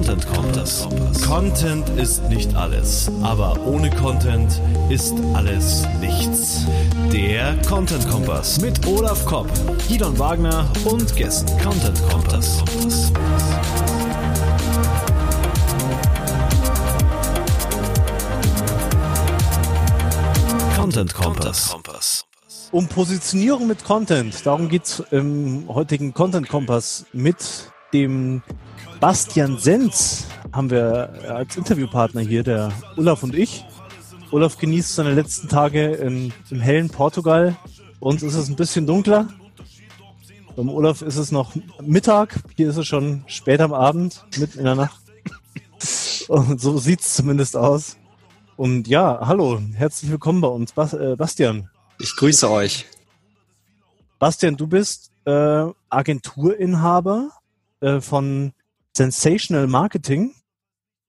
Content Kompass. Content ist nicht alles, aber ohne Content ist alles nichts. Der Content Kompass mit Olaf Kopp, Gidon Wagner und Gästen. Content Kompass. Content Kompass. Um Positionierung mit Content. Darum geht's im heutigen Content Kompass mit dem Bastian Senz haben wir als Interviewpartner hier, der Olaf und ich. Olaf genießt seine letzten Tage im, im hellen Portugal. Bei uns ist es ein bisschen dunkler. Beim Olaf ist es noch Mittag. Hier ist es schon spät am Abend, mitten in der Nacht. Und so sieht's zumindest aus. Und ja, hallo, herzlich willkommen bei uns, Bas äh, Bastian. Ich grüße euch. Bastian, du bist äh, Agenturinhaber äh, von Sensational Marketing.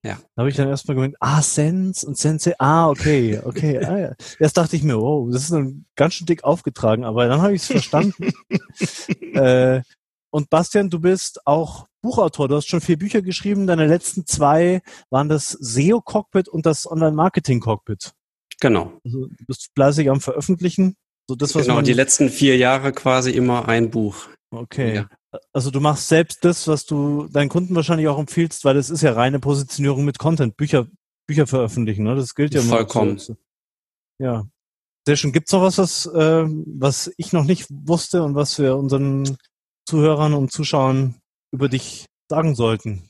Ja. Da habe ich dann erstmal gemerkt, ah, Sense und Sense, ah, okay, okay. ah, ja. Erst dachte ich mir, wow, das ist dann ganz schön dick aufgetragen, aber dann habe ich es verstanden. äh, und Bastian, du bist auch Buchautor. Du hast schon vier Bücher geschrieben. Deine letzten zwei waren das SEO-Cockpit und das Online-Marketing-Cockpit. Genau. Also du bist fleißig am Veröffentlichen. So das, was genau, die letzten vier Jahre quasi immer ein Buch. Okay. Ja. Also du machst selbst das, was du deinen Kunden wahrscheinlich auch empfiehlst, weil das ist ja reine Positionierung mit Content, Bücher, Bücher veröffentlichen, ne? Das gilt ja. Vollkommen. So. Ja. Sehr schön. Gibt's noch was, was, äh, was ich noch nicht wusste und was wir unseren Zuhörern und Zuschauern über dich sagen sollten?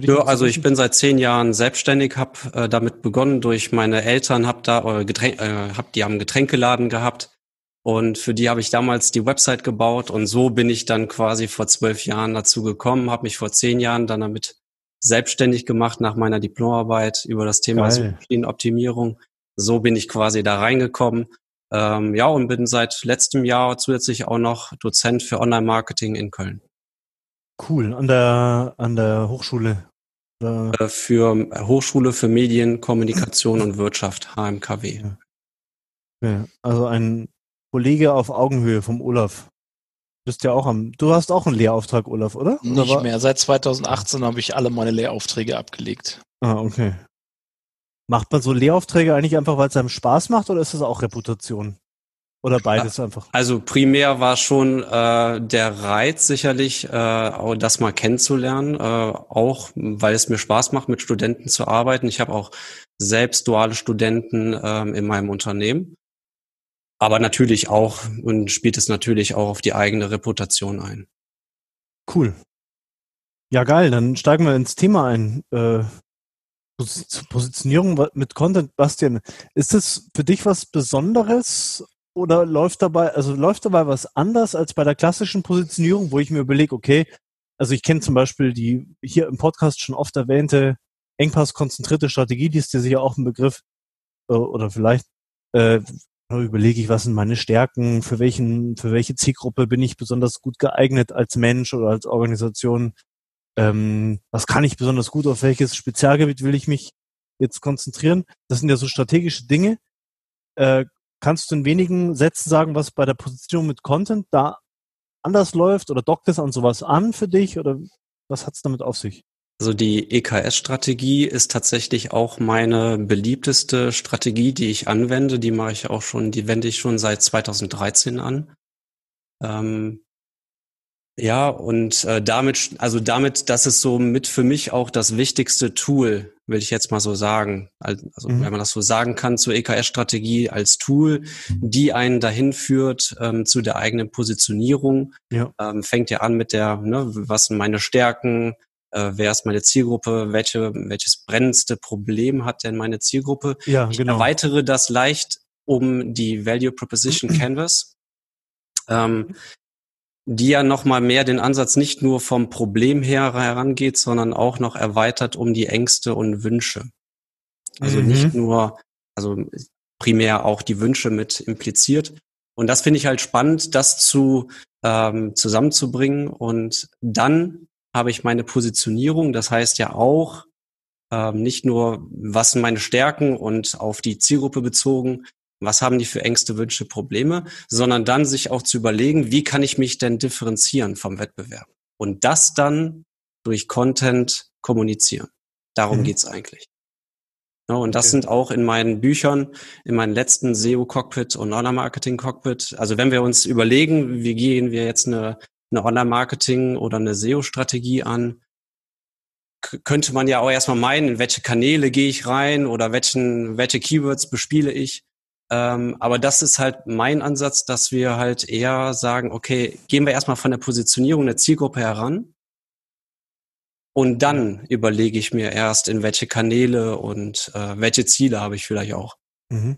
ja, also ich bin seit zehn Jahren selbstständig, habe äh, damit begonnen durch meine Eltern, habe da äh, Getränk, äh, hab, die haben Getränkeladen gehabt und für die habe ich damals die Website gebaut und so bin ich dann quasi vor zwölf Jahren dazu gekommen, habe mich vor zehn Jahren dann damit selbstständig gemacht nach meiner Diplomarbeit über das Thema Suchmaschinenoptimierung. So bin ich quasi da reingekommen. Ähm, ja, und bin seit letztem Jahr zusätzlich auch noch Dozent für Online-Marketing in Köln. Cool. An der, an der Hochschule? Äh, für Hochschule für Medien, Kommunikation und Wirtschaft, HMKW. Ja. Ja, also ein Kollege auf Augenhöhe vom Olaf. Du bist ja auch am, du hast auch einen Lehrauftrag, Olaf, oder? Nicht oder mehr. Seit 2018 habe ich alle meine Lehraufträge abgelegt. Ah, okay. Macht man so Lehraufträge eigentlich einfach, weil es einem Spaß macht oder ist das auch Reputation? Oder beides einfach? Also primär war schon äh, der Reiz sicherlich, äh, das mal kennenzulernen, äh, auch weil es mir Spaß macht, mit Studenten zu arbeiten. Ich habe auch selbst duale Studenten äh, in meinem Unternehmen aber natürlich auch und spielt es natürlich auch auf die eigene Reputation ein. Cool. Ja, geil, dann steigen wir ins Thema ein. Äh, Positionierung mit Content, Bastian, ist es für dich was Besonderes oder läuft dabei, also läuft dabei was anders als bei der klassischen Positionierung, wo ich mir überlege, okay, also ich kenne zum Beispiel die hier im Podcast schon oft erwähnte Engpass-konzentrierte Strategie, die ist dir sicher auch ein Begriff, äh, oder vielleicht, äh, überlege ich, was sind meine Stärken, für welchen, für welche Zielgruppe bin ich besonders gut geeignet als Mensch oder als Organisation, ähm, was kann ich besonders gut, auf welches Spezialgebiet will ich mich jetzt konzentrieren. Das sind ja so strategische Dinge. Äh, kannst du in wenigen Sätzen sagen, was bei der Position mit Content da anders läuft oder dockt es an sowas an für dich oder was hat es damit auf sich? Also die EKS-Strategie ist tatsächlich auch meine beliebteste Strategie, die ich anwende. Die mache ich auch schon, die wende ich schon seit 2013 an. Ähm, ja, und äh, damit, also damit, das ist so mit für mich auch das wichtigste Tool, will ich jetzt mal so sagen. Also mhm. wenn man das so sagen kann, zur EKS-Strategie als Tool, die einen dahin führt ähm, zu der eigenen Positionierung. Ja. Ähm, fängt ja an mit der, ne, was sind meine Stärken, äh, wer ist meine Zielgruppe, welche, welches brennendste Problem hat denn meine Zielgruppe. Ja, ich genau. erweitere das leicht um die Value Proposition Canvas, ähm, die ja nochmal mehr den Ansatz nicht nur vom Problem her herangeht, sondern auch noch erweitert um die Ängste und Wünsche. Also mhm. nicht nur, also primär auch die Wünsche mit impliziert. Und das finde ich halt spannend, das zu ähm, zusammenzubringen und dann habe ich meine Positionierung. Das heißt ja auch ähm, nicht nur, was sind meine Stärken und auf die Zielgruppe bezogen, was haben die für Ängste, Wünsche, Probleme, sondern dann sich auch zu überlegen, wie kann ich mich denn differenzieren vom Wettbewerb? Und das dann durch Content kommunizieren. Darum Mhm. geht's eigentlich. Ja, und das Okay. sind auch in meinen Büchern, in meinen letzten SEO-Cockpit und Online-Marketing-Cockpit. Also wenn wir uns überlegen, wie gehen wir jetzt eine, eine Online-Marketing oder eine SEO-Strategie an, könnte man ja auch erstmal meinen, in welche Kanäle gehe ich rein oder welchen, welche Keywords bespiele ich. Ähm, aber das ist halt mein Ansatz, dass wir halt eher sagen, okay, gehen wir erstmal von der Positionierung der Zielgruppe heran. Und dann überlege ich mir erst, in welche Kanäle und äh, welche Ziele habe ich vielleicht auch. Mhm.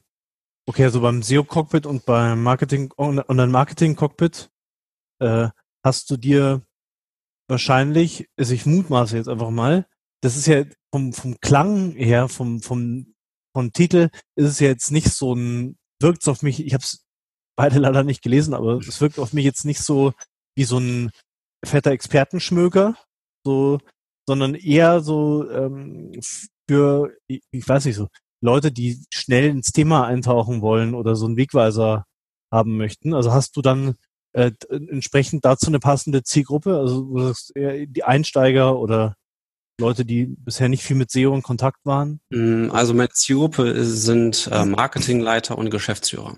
Okay, also beim SEO-Cockpit und beim Marketing Online-Marketing-Cockpit äh, hast du dir wahrscheinlich, also ich mutmaße jetzt einfach mal, das ist ja vom, vom Klang her, vom, vom, vom Titel, ist es ja jetzt nicht so ein, wirkt es auf mich, ich habe es beide leider nicht gelesen, aber es wirkt auf mich jetzt nicht so wie so ein fetter Expertenschmöker, so, sondern eher so ähm, für, ich, weiß nicht so, Leute, die schnell ins Thema eintauchen wollen oder so einen Wegweiser haben möchten. Also hast du dann äh, d- entsprechend dazu eine passende Zielgruppe? Also die Einsteiger oder Leute, die bisher nicht viel mit SEO in Kontakt waren? Mm, Also meine Zielgruppe sind äh, Marketingleiter und Geschäftsführer.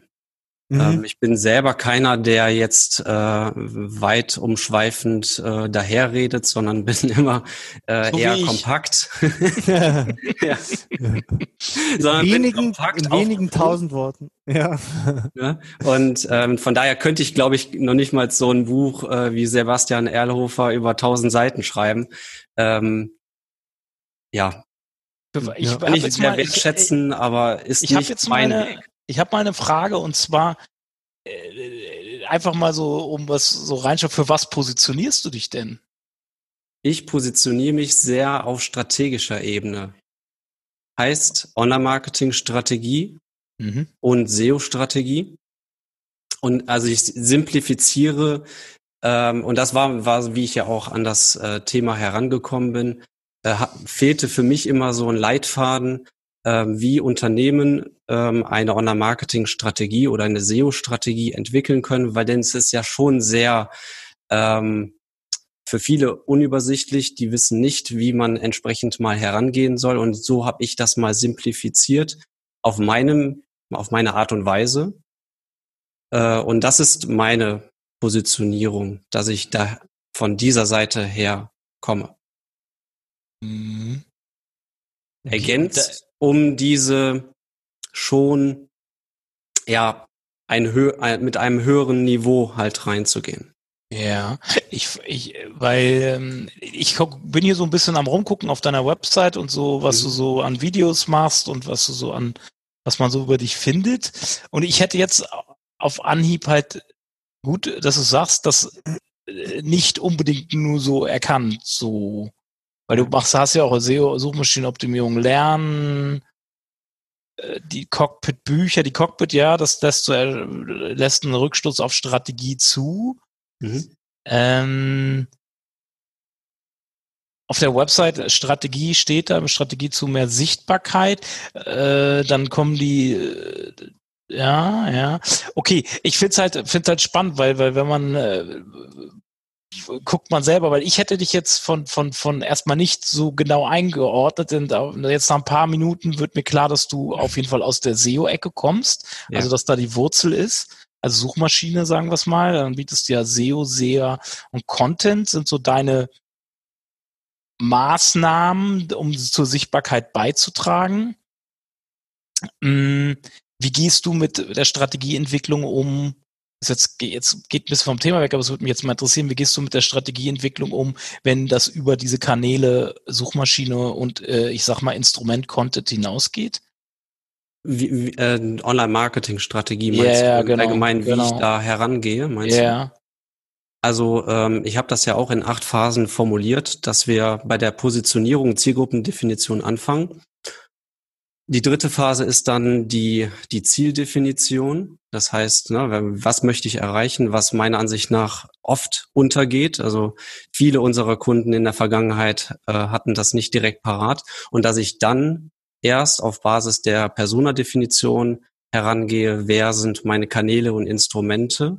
Mhm. Ähm, ich bin selber keiner, der jetzt äh, weit umschweifend äh, daherredet, sondern bin immer äh, So eher Mhm. kompakt. in ja. sondern bin wenigen, kompakt in wenigen tausend Worten. Ja. Ja? Und ähm, von daher könnte ich, glaube ich, noch nicht mal so ein Buch äh, wie Sebastian Erlhofer über tausend Seiten schreiben. Ähm, ja, Ich, Ja. kann ich jetzt sehr mal- ich- wertschätzen, aber ist nicht jetzt mein meine, Weg. Ich habe mal eine Frage und zwar äh, einfach mal so, um was so reinschauen, für was positionierst du dich denn? Ich positioniere mich sehr auf strategischer Ebene. Heißt Online-Marketing-Strategie Mhm. und SEO-Strategie. Und also ich simplifiziere, ähm, und das war, war, wie ich ja auch an das äh, Thema herangekommen bin, äh, fehlte für mich immer so ein Leitfaden, ähm, wie Unternehmen ähm, eine Online-Marketing-Strategie oder eine SEO-Strategie entwickeln können, weil denn es ist ja schon sehr ähm, für viele unübersichtlich, die wissen nicht, wie man entsprechend mal herangehen soll. Und so habe ich das mal simplifiziert auf meinem, auf meine Art und Weise. Äh, und das ist meine Positionierung, dass ich da von dieser Seite her komme. Mhm. Ergänzt um diese schon ja ein hö ein, mit einem höheren Niveau halt reinzugehen. Ja, ich, ich, weil ähm, ich guck, bin hier so ein bisschen am rumgucken auf deiner Website und so, was Mhm. du so an Videos machst und was du so an, was man so über dich findet. Und ich hätte jetzt auf Anhieb halt gut, dass du sagst, das äh, nicht unbedingt nur so erkannt, so, weil du machst, hast ja auch SEO, Suchmaschinenoptimierung lernen, äh, die Cockpit-Bücher, die Cockpit, ja, das lässt, so, lässt einen Rückstoß auf Strategie zu. Mhm. Ähm, auf der Website Strategie steht da, Strategie zu mehr Sichtbarkeit. Äh, dann kommen die, äh, ja, ja. Okay, ich find's halt, find's halt spannend, weil, weil wenn man äh, guckt man selber, weil ich hätte dich jetzt von, von, von erstmal nicht so genau eingeordnet, denn jetzt nach ein paar Minuten wird mir klar, dass du auf jeden Fall aus der SEO-Ecke kommst, Ja. also dass da die Wurzel ist. Also Suchmaschine, sagen wir es mal, dann bietest du ja SEO, SEA und Content sind so deine Maßnahmen, um zur Sichtbarkeit beizutragen. Mm, Wie gehst du mit der Strategieentwicklung um? Jetzt, jetzt geht ein bisschen vom Thema weg, aber es würde mich jetzt mal interessieren, wie gehst du mit der Strategieentwicklung um, wenn das über diese Kanäle Suchmaschine und äh, ich sag mal Instrument Content hinausgeht? Wie, wie, äh, Online-Marketing-Strategie meinst ja, du? genau, allgemein, wie genau. ich da herangehe, meinst du? Ja. Also ähm, ich habe das ja auch in acht Phasen formuliert, dass wir bei der Positionierung Zielgruppendefinition anfangen. Die dritte Phase ist dann die, die Zieldefinition. Das heißt, ne, was möchte ich erreichen, was meiner Ansicht nach oft untergeht. Also viele unserer Kunden in der Vergangenheit äh, hatten das nicht direkt parat. Und dass ich dann erst auf Basis der Persona-Definition herangehe, wer sind meine Kanäle und Instrumente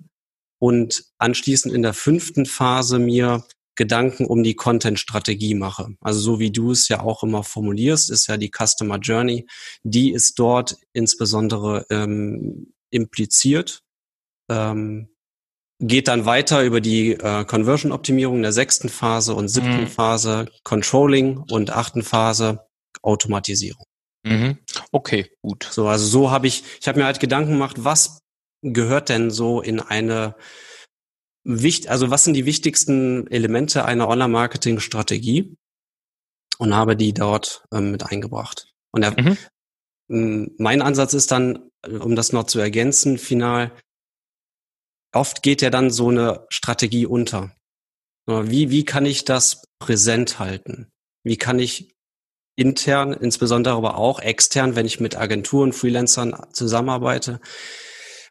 und anschließend in der fünften Phase mir Gedanken um die Content-Strategie mache. Also so wie du es ja auch immer formulierst, ist ja die Customer Journey, die ist dort insbesondere ähm, impliziert. Ähm, geht dann weiter über die äh, Conversion-Optimierung der sechsten Phase und siebten mhm. Phase, Controlling und achten Phase, Automatisierung. Mhm. Okay, gut. So, also so habe ich, ich habe mir halt Gedanken gemacht, was gehört denn so in eine wichtig, also was sind die wichtigsten Elemente einer Online-Marketing-Strategie? Und habe die dort ähm, mit eingebracht. Und der, mhm. mein Ansatz ist dann, um das noch zu ergänzen, final, oft geht ja dann so eine Strategie unter. Wie, wie kann ich das präsent halten? Wie kann ich intern, insbesondere aber auch extern, wenn ich mit Agenturen, Freelancern zusammenarbeite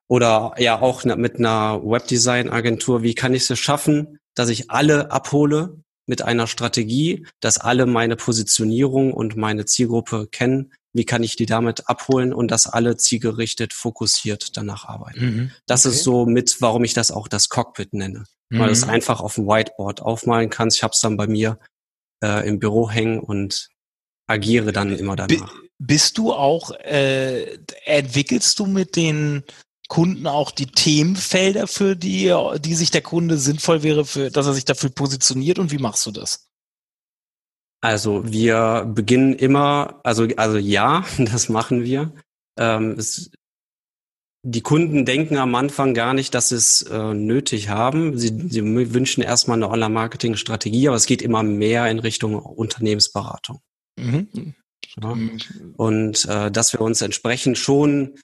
oder ja auch mit einer Webdesign-Agentur, wie kann ich es schaffen, dass ich alle abhole mit einer Strategie, dass alle meine Positionierung und meine Zielgruppe kennen, wie kann ich die damit abholen und dass alle zielgerichtet fokussiert danach arbeiten. Mhm. Das okay. ist so mit, warum ich das auch das Cockpit nenne. Mhm. Weil du es einfach auf dem Whiteboard aufmalen kannst. Ich habe es dann bei mir äh, im Büro hängen und agiere dann immer danach. bist du auch, äh, entwickelst du mit den Kunden auch die Themenfelder, für die, die sich der Kunde sinnvoll wäre, für, dass er sich dafür positioniert und wie machst du das? Also wir beginnen immer, also, also ja, das machen wir. Ähm, es, die Kunden denken am Anfang gar nicht, dass sie es äh, nötig haben. Sie, sie wünschen erstmal eine Online-Marketing-Strategie, aber es geht immer mehr in Richtung Unternehmensberatung. Mhm. Ja. Mhm. Und äh, dass wir uns entsprechend schon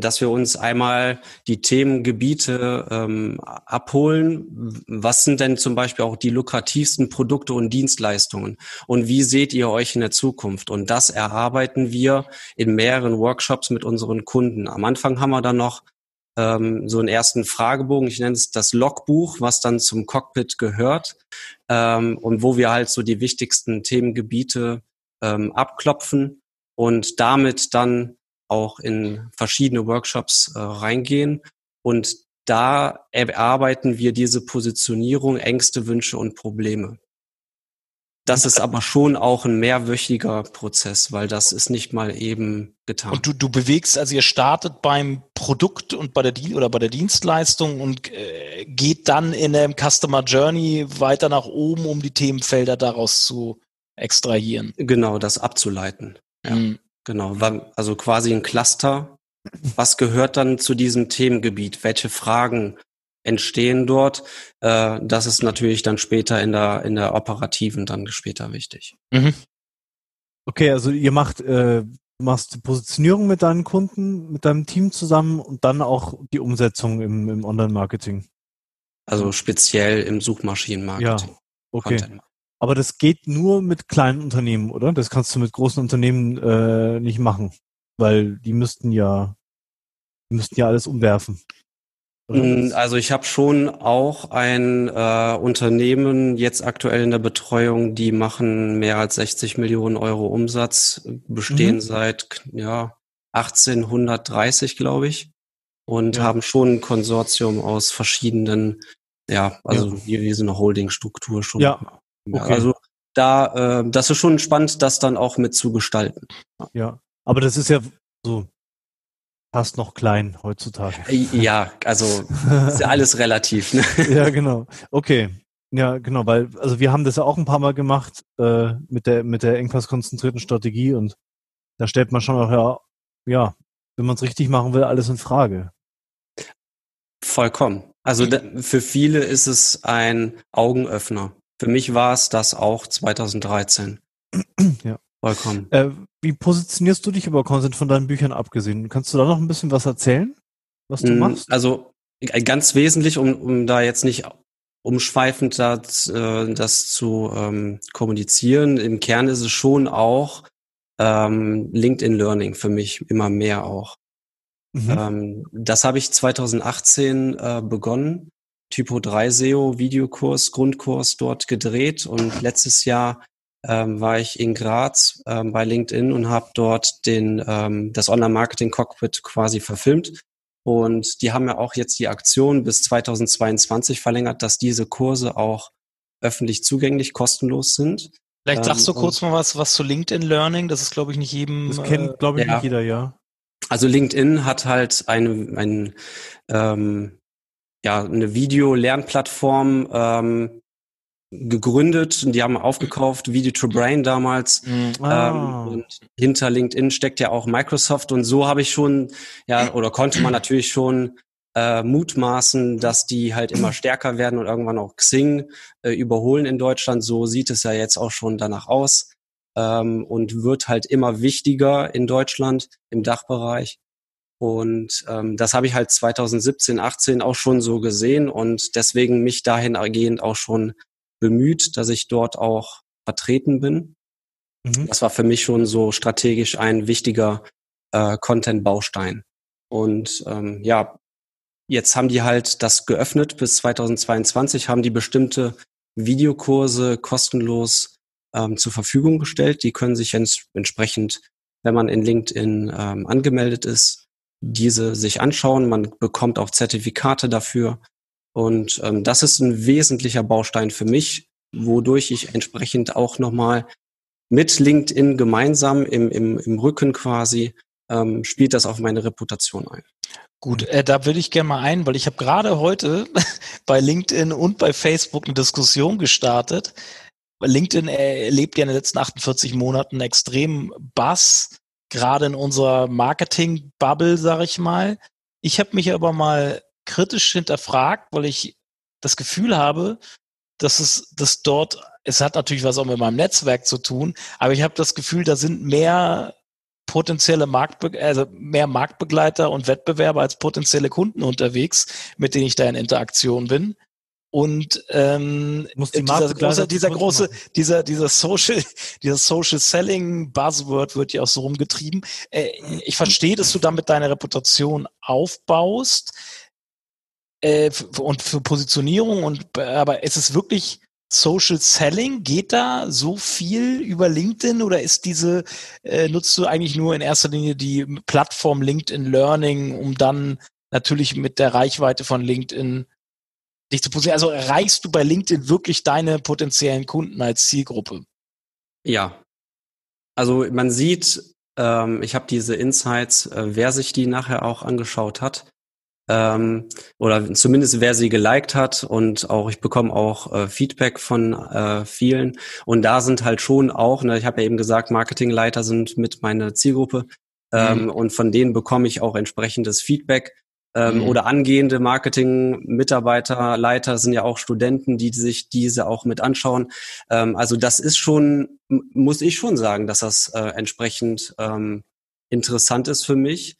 dass wir uns einmal die Themengebiete ähm, abholen. Was sind denn zum Beispiel auch die lukrativsten Produkte und Dienstleistungen? Und wie seht ihr euch in der Zukunft? Und das erarbeiten wir in mehreren Workshops mit unseren Kunden. Am Anfang haben wir dann noch ähm, so einen ersten Fragebogen. Ich nenne es das Logbuch, was dann zum Cockpit gehört ähm, und wo wir halt so die wichtigsten Themengebiete ähm, abklopfen und damit dann auch in verschiedene Workshops äh, reingehen und da erarbeiten wir diese Positionierung, Ängste, Wünsche und Probleme. Das ist aber schon auch ein mehrwöchiger Prozess, weil das ist nicht mal eben getan. Und du, du bewegst, also ihr startet beim Produkt und bei der oder bei der Dienstleistung und äh, geht dann in der Customer Journey weiter nach oben, um die Themenfelder daraus zu extrahieren. Genau, das abzuleiten. Ja. Mhm. Genau, also quasi ein Cluster. Was gehört dann zu diesem Themengebiet? Welche Fragen entstehen dort? Äh, das ist natürlich dann später in der, in der operativen dann später wichtig. Mhm. Okay, also ihr macht, äh, machst Positionierung mit deinen Kunden, mit deinem Team zusammen und dann auch die Umsetzung im, im Online-Marketing. Also speziell im Suchmaschinenmarketing. Ja, okay. Aber das geht nur mit kleinen Unternehmen, oder? Das kannst du mit großen Unternehmen äh, nicht machen, weil die müssten ja, die müssten ja alles umwerfen. Oder? Also ich habe schon auch ein äh, Unternehmen jetzt aktuell in der Betreuung, die machen mehr als 60 Millionen Euro Umsatz, bestehen mhm. seit ja 1830, glaube ich, und ja. haben schon ein Konsortium aus verschiedenen, ja, also ja. eine Holdingstruktur schon ja. Okay. Also da, äh, das ist schon spannend, das dann auch mit zu gestalten. Ja, aber das ist ja so fast noch klein heutzutage. Äh, ja, also ist ja alles relativ. Ne? Ja, genau. Okay. Ja, genau, weil also wir haben das ja auch ein paar Mal gemacht äh, mit der mit der engpasskonzentrierten Strategie und da stellt man schon auch ja, ja, wenn man es richtig machen will, alles in Frage. Vollkommen. Also da, für viele ist es ein Augenöffner. Für mich war es das auch 2013. Ja. Vollkommen. Äh, wie positionierst du dich über Content von deinen Büchern abgesehen? Kannst du da noch ein bisschen was erzählen, was du mm, machst? Also äh, ganz wesentlich, um, um da jetzt nicht umschweifend das, äh, das zu ähm, kommunizieren. Im Kern ist es schon auch ähm, LinkedIn Learning für mich immer mehr auch. Mhm. Ähm, das habe ich 2018 äh, begonnen Typo 3 SEO Videokurs, Grundkurs dort gedreht und letztes Jahr ähm, war ich in Graz ähm, bei LinkedIn und habe dort den ähm, das Online Marketing Cockpit quasi verfilmt und die haben ja auch jetzt die Aktion bis 2022 verlängert, dass diese Kurse auch öffentlich zugänglich, kostenlos sind. Vielleicht sagst du ähm, kurz mal was, was zu LinkedIn Learning. Das ist, glaube ich, nicht jedem. Das kennt, glaube ich, ja. nicht jeder, ja. Also LinkedIn hat halt eine, ein, ähm, ja, eine Video-Lernplattform ähm, gegründet und die haben aufgekauft, Video to Brain damals. Mhm. Ah. Ähm, und hinter LinkedIn steckt ja auch Microsoft und so habe ich schon, ja, oder konnte man natürlich schon äh, mutmaßen, dass die halt immer stärker werden und irgendwann auch Xing äh, überholen in Deutschland. So sieht es ja jetzt auch schon danach aus ähm, und wird halt immer wichtiger in Deutschland im Dachbereich. Und ähm, das habe ich halt 2017, 18 auch schon so gesehen und deswegen mich dahingehend auch schon bemüht, dass ich dort auch vertreten bin. Mhm. Das war für mich schon so strategisch ein wichtiger äh, Content-Baustein. Und ähm, ja, jetzt haben die halt das geöffnet bis 2022, haben die bestimmte Videokurse kostenlos ähm, zur Verfügung gestellt. Die können sich ents entsprechend, wenn man in LinkedIn ähm, angemeldet ist, diese sich anschauen. Man bekommt auch Zertifikate dafür. Und ähm, das ist ein wesentlicher Baustein für mich, wodurch ich entsprechend auch nochmal mit LinkedIn gemeinsam im, im, im Rücken quasi ähm, spielt das auf meine Reputation ein. Gut, äh, da würde ich gerne mal ein, weil ich habe gerade heute bei LinkedIn und bei Facebook eine Diskussion gestartet. LinkedIn erlebt ja in den letzten 48 Monaten extrem Bass, gerade in unserer Marketing-Bubble, sage ich mal. Ich habe mich aber mal kritisch hinterfragt, weil ich das Gefühl habe, dass es dass dort, es hat natürlich was auch mit meinem Netzwerk zu tun, aber ich habe das Gefühl, da sind mehr potenzielle Marktbe also mehr Marktbegleiter und Wettbewerber als potenzielle Kunden unterwegs, mit denen ich da in Interaktion bin. Und ähm, die dieser große, dieser große, dieser, dieser Social, dieser Social Selling Buzzword wird ja auch so rumgetrieben. Äh, ich verstehe, dass du damit deine Reputation aufbaust äh, und für Positionierung und aber ist es wirklich Social Selling? Geht da so viel über LinkedIn oder ist diese, äh, nutzt du eigentlich nur in erster Linie die Plattform LinkedIn Learning, um dann natürlich mit der Reichweite von LinkedIn dich zu positionieren? Also erreichst du bei LinkedIn wirklich deine potenziellen Kunden als Zielgruppe? Ja. Also man sieht, ähm, ich habe diese Insights, äh, wer sich die nachher auch angeschaut hat ähm, oder zumindest wer sie geliked hat und auch ich bekomme auch äh, Feedback von äh, vielen und da sind halt schon auch, ne, ich habe ja eben gesagt, Marketingleiter sind mit meiner Zielgruppe ähm, mhm. und von denen bekomme ich auch entsprechendes Feedback ähm, mhm. oder angehende Marketing-Mitarbeiter, Leiter sind ja auch Studenten, die sich diese auch mit anschauen. Ähm, also das ist schon, muss ich schon sagen, dass das äh, entsprechend ähm, interessant ist für mich.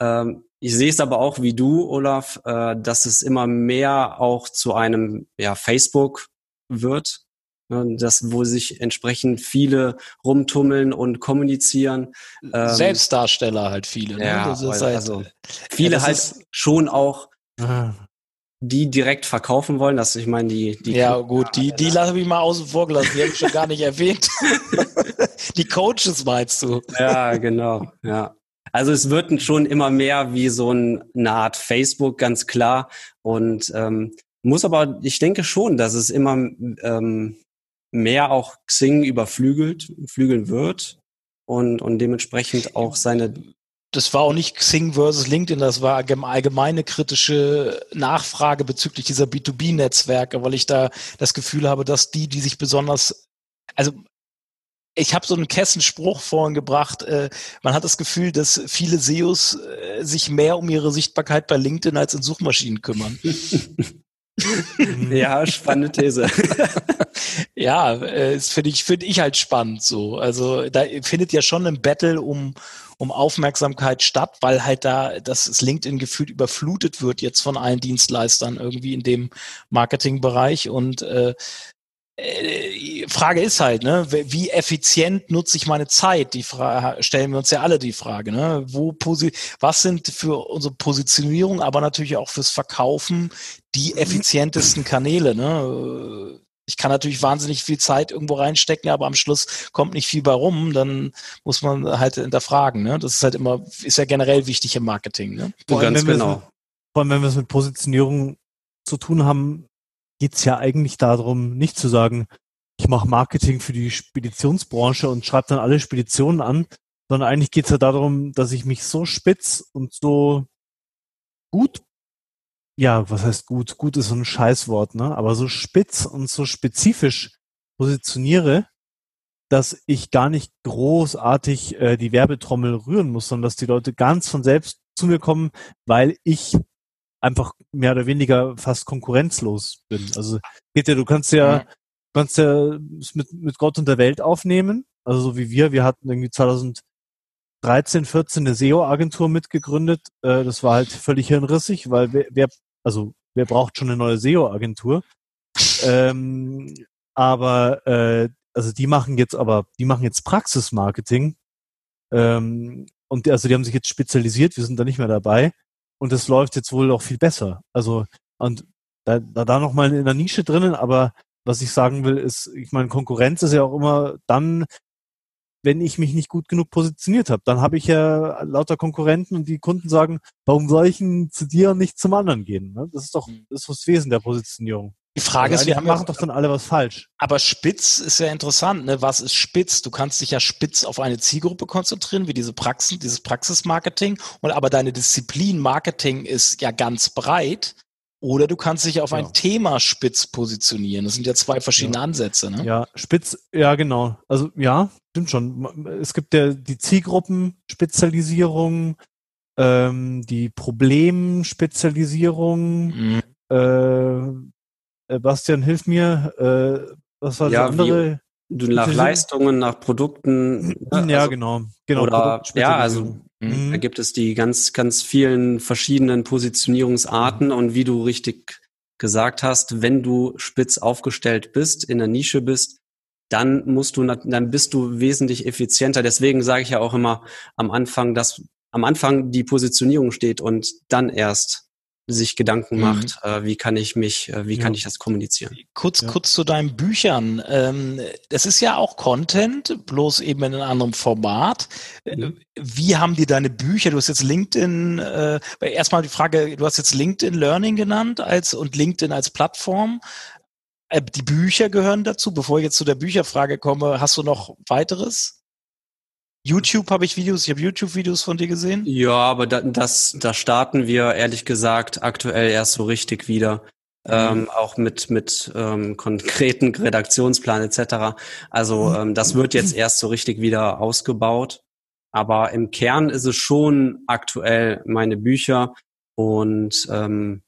Ähm, ich sehe es aber auch wie du, Olaf, äh, dass es immer mehr auch zu einem ja, Facebook wird, das, wo sich entsprechend viele rumtummeln und kommunizieren. Ähm, Selbstdarsteller halt viele. Ne? Ja, das ist halt, also viele ja, halt schon auch ah. die direkt verkaufen wollen, dass ich meine, die, die Ja, gut, die, die lasse ich mal außen vor gelassen, die habe ich schon gar nicht erwähnt. die Coaches meinst du? Ja, genau, ja. Also es wird schon immer mehr wie so eine Art Facebook, ganz klar. Und ähm, muss aber, ich denke schon, dass es immer ähm, mehr auch Xing überflügelt, flügeln wird und, und dementsprechend auch seine das war auch nicht Xing versus LinkedIn, das war allgemeine kritische Nachfrage bezüglich dieser B2B-Netzwerke, weil ich da das Gefühl habe, dass die, die sich besonders, also ich habe so einen Kessenspruch vorhin gebracht. Äh, man hat das Gefühl, dass viele SEOs äh, sich mehr um ihre Sichtbarkeit bei LinkedIn als in Suchmaschinen kümmern. ja, spannende These. ja, äh, das finde ich, finde ich halt spannend so. Also da findet ja schon ein Battle um, um Aufmerksamkeit statt, weil halt da das LinkedIn gefühlt überflutet wird jetzt von allen Dienstleistern irgendwie in dem Marketingbereich und äh, äh, Frage ist halt, ne, wie effizient nutze ich meine Zeit? Die Frage stellen wir uns ja alle die Frage, ne? Wo posi was sind für unsere Positionierung, aber natürlich auch fürs Verkaufen die mhm. effizientesten Kanäle, ne? Ich kann natürlich wahnsinnig viel Zeit irgendwo reinstecken, aber am Schluss kommt nicht viel bei rum, dann muss man halt hinterfragen, ne? Das ist halt immer, ist ja generell wichtig im Marketing, ne? Vor allem, Ganz genau. vor allem, wenn wir es mit Positionierung zu tun haben, geht's ja eigentlich darum, nicht zu sagen, ich mache Marketing für die Speditionsbranche und schreibe dann alle Speditionen an, sondern eigentlich geht's ja darum, dass ich mich so spitz und so gut, ja, was heißt gut? Gut ist so ein Scheißwort, ne? Aber so spitz und so spezifisch positioniere, dass ich gar nicht großartig äh, die Werbetrommel rühren muss, sondern dass die Leute ganz von selbst zu mir kommen, weil ich einfach mehr oder weniger fast konkurrenzlos bin. Also geht ja, du kannst ja, mhm. kannst ja mit, mit Gott und der Welt aufnehmen, also so wie wir, wir hatten irgendwie 2013, 14 eine SEO-Agentur mitgegründet. Äh, das war halt völlig hirnrissig, weil wer, wer also wer braucht schon eine neue SEO-Agentur? ähm, aber äh, also die machen jetzt aber, die machen jetzt Praxismarketing. Ähm, und die, also die haben sich jetzt spezialisiert, wir sind da nicht mehr dabei. Und es läuft jetzt wohl auch viel besser. Also, und da, da, da nochmal in der Nische drinnen, aber was ich sagen will, ist, ich meine, Konkurrenz ist ja auch immer dann, wenn ich mich nicht gut genug positioniert habe. Dann habe ich ja lauter Konkurrenten und die Kunden sagen, warum soll ich denn zu dir und nicht zum anderen gehen? Ne? Das ist doch mhm. das, ist das Wesen der Positionierung. Die Frage also ist, wir machen doch dann alle was falsch. Aber spitz ist ja interessant, ne? Was ist spitz? Du kannst dich ja spitz auf eine Zielgruppe konzentrieren, wie diese Praxen, dieses Praxismarketing. Und aber deine Disziplin Marketing ist ja ganz breit. Oder du kannst dich auf ja. ein Thema spitz positionieren. Das sind ja zwei verschiedene ja. Ansätze, ne? Ja, spitz, ja, genau. Also ja, stimmt schon. Es gibt ja die Zielgruppenspezialisierung, ähm, die Problemspezialisierung, mhm. äh, äh, Bastian, hilf mir. Äh, was war ja, das andere? Wie, nach Leistungen, nach Produkten. Ne? Ja, also, genau. genau oder, ja, also mhm. da gibt es die ganz, ganz vielen verschiedenen Positionierungsarten mhm. und wie du richtig gesagt hast, wenn du spitz aufgestellt bist, in der Nische bist, dann musst du, dann bist du wesentlich effizienter. Deswegen sage ich ja auch immer am Anfang, dass am Anfang die Positionierung steht und dann erst sich Gedanken mhm. macht, äh, wie kann ich mich, äh, wie ja. kann ich das kommunizieren. Kurz, ja. kurz zu deinen Büchern. Ähm, das ist ja auch Content, bloß eben in einem anderen Format. Äh, mhm. Wie haben dir deine Bücher, du hast jetzt LinkedIn, äh, erstmal die Frage, du hast jetzt LinkedIn Learning genannt als und LinkedIn als Plattform. Äh, die Bücher gehören dazu. Bevor ich jetzt zu der Bücherfrage komme, hast du noch weiteres? YouTube habe ich Videos, ich habe YouTube-Videos von dir gesehen. Ja, aber da, das, da starten wir ehrlich gesagt aktuell erst so richtig wieder. Mhm. Ähm, auch mit mit ähm, konkreten Redaktionsplan etc. Also mhm. ähm, das wird jetzt erst so richtig wieder ausgebaut. Aber im Kern ist es schon aktuell meine Bücher und ähm,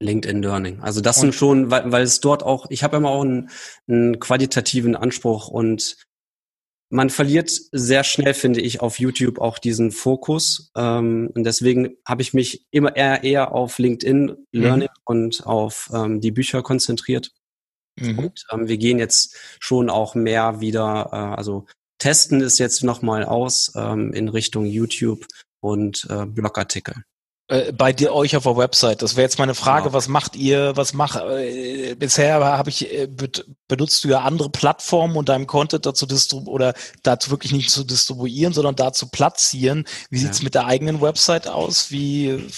LinkedIn Learning. Also das und sind schon, weil, weil es dort auch, ich habe immer auch einen, einen qualitativen Anspruch und man verliert sehr schnell, finde ich, auf YouTube auch diesen Fokus. Ähm, und deswegen habe ich mich immer eher, eher auf LinkedIn Learning mhm. und auf ähm, die Bücher konzentriert. Mhm. Und ähm, wir gehen jetzt schon auch mehr wieder, äh, also testen es jetzt nochmal aus ähm, in Richtung YouTube und äh, Blogartikel. Äh, bei dir euch auf der Website. Das wäre jetzt meine Frage, genau. was macht ihr, was macht äh, bisher habe ich äh, benutzt du ja andere Plattformen und deinem Content dazu distribu oder dazu wirklich nicht zu distribuieren, sondern dazu platzieren. Wie sieht's ja. mit der eigenen Website aus? Wie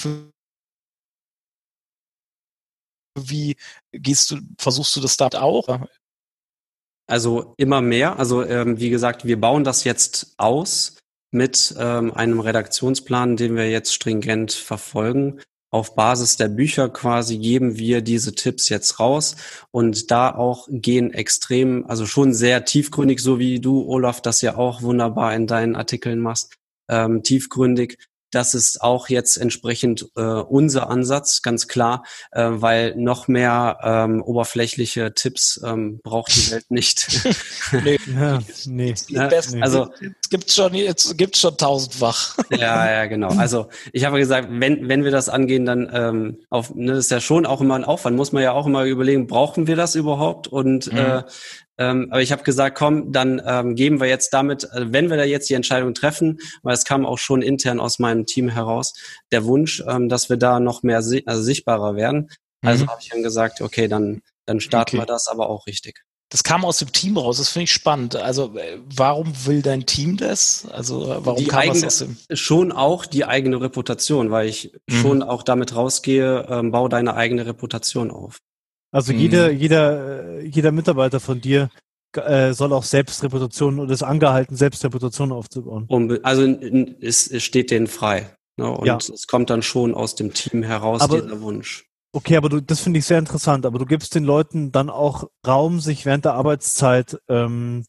wie gehst du, versuchst du das da auch? Also immer mehr. Also ähm, wie gesagt, wir bauen das jetzt aus mit ähm, einem Redaktionsplan, den wir jetzt stringent verfolgen. Auf Basis der Bücher quasi geben wir diese Tipps jetzt raus und da auch gehen extrem, also schon sehr tiefgründig, so wie du, Olaf, das ja auch wunderbar in deinen Artikeln machst, ähm, tiefgründig das ist auch jetzt entsprechend äh, unser Ansatz, ganz klar, äh, weil noch mehr ähm, oberflächliche Tipps ähm, braucht die Welt nicht. nee, ja, nee. Also es gibt schon, es gibt schon tausendfach. ja, ja, genau. Also ich habe gesagt, wenn wenn wir das angehen, dann ähm, auf, ne, das ist ja schon auch immer ein Aufwand. Muss man ja auch immer überlegen, brauchen wir das überhaupt? Und mhm. äh, ähm, aber ich habe gesagt, komm, dann ähm, geben wir jetzt damit, äh, wenn wir da jetzt die Entscheidung treffen, weil es kam auch schon intern aus meinem Team heraus, der Wunsch, ähm, dass wir da noch mehr si also sichtbarer werden. Also mhm. habe ich dann gesagt, okay, dann, dann starten okay. wir das aber auch richtig. Das kam aus dem Team raus, das finde ich spannend. Also äh, warum will dein Team das? Also äh, warum die kam eigene, das aus dem Schon auch die eigene Reputation, weil ich mhm. schon auch damit rausgehe, ähm, bau deine eigene Reputation auf. Also Mhm. jeder, jeder, äh, jeder Mitarbeiter von dir äh, soll auch selbst Reputation oder ist angehalten, selbst Reputation aufzubauen. Um, also es steht denen frei. Ne? Und Ja. es kommt dann schon aus dem Team heraus, Aber- dieser Wunsch. Okay, aber du, das finde ich sehr interessant. Aber du gibst den Leuten dann auch Raum, sich während der Arbeitszeit ähm,